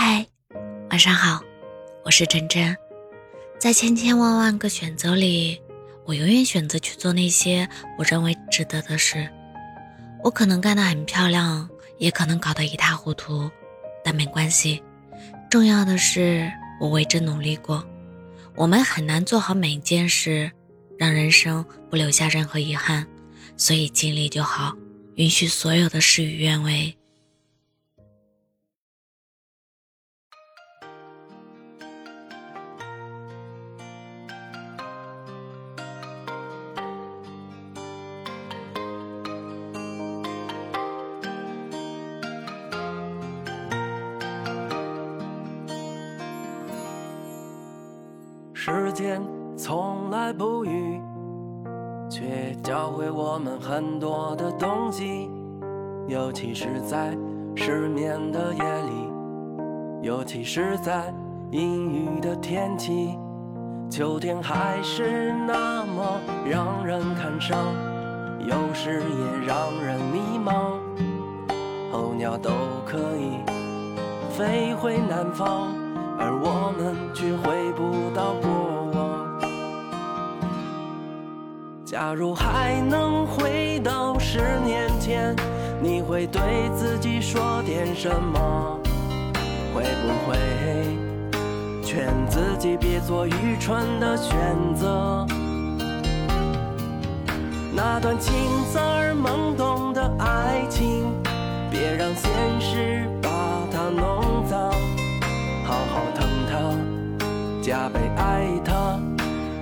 嗨，晚上好，我是真真。在千千万万个选择里，我永远选择去做那些我认为值得的事。我可能干得很漂亮，也可能搞得一塌糊涂，但没关系。重要的是我为之努力过。我们很难做好每一件事，让人生不留下任何遗憾，所以尽力就好，允许所有的事与愿违。时间从来不语，却教会我们很多的东西。尤其是在失眠的夜里，尤其是在阴雨的天气，秋天还是那么让人感伤，有时也让人迷茫。候鸟都可以飞回南方。而我们却回不到假如还能回到十年前，你会对自己说点什么？会不会劝自己别做愚蠢的选择？那段青涩而懵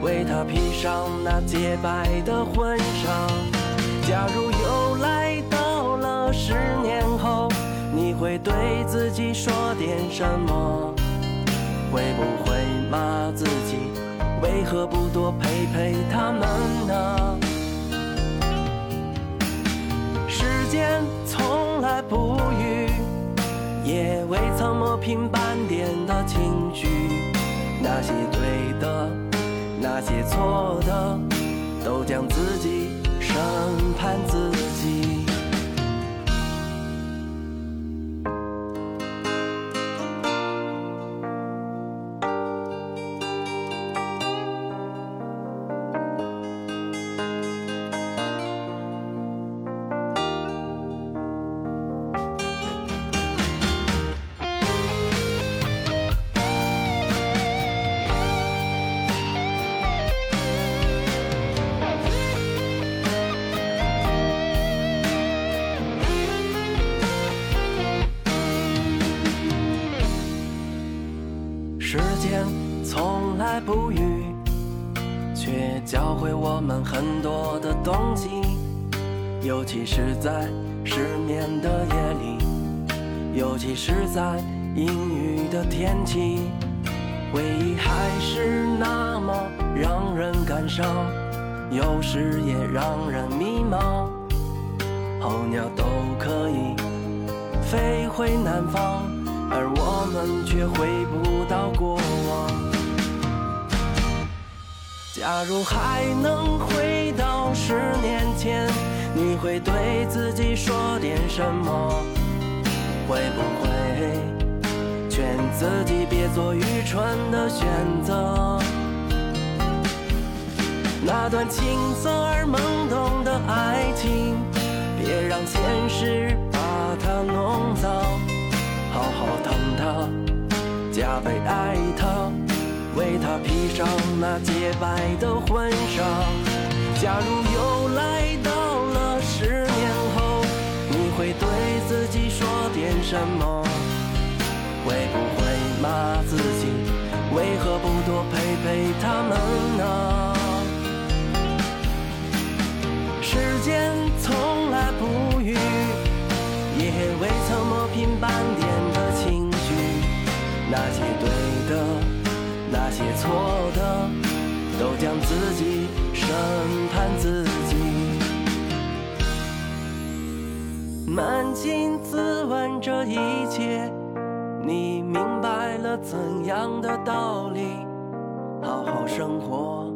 为她披上那洁白的婚纱。假如又来到了十年后，你会对自己说点什么？会不会骂自己，为何不多陪陪他们呢？时间从来不语。也未曾磨平半点的情绪，那些对的，那些错的，都将自己审判自己。时间从来不语，却教会我们很多的东西。尤其是在失眠的夜里，尤其是在阴雨的天气，回忆还是那么让人感伤，有时也让人迷茫。候鸟都可以飞回南方。而我们却回不到过往。假如还能回到十年前，你会对自己说点什么？会不会劝自己别做愚蠢的选择？那段青涩而懵懂的爱情，别让现实把它弄脏。好疼他，加倍爱他，为他披上那洁白的婚纱。假如又来到了十年后，你会对自己说点什么？会不会骂自己，为何那些对的，那些错的，都将自己审判自己。扪心自问，这一切，你明白了怎样的道理？好好生活，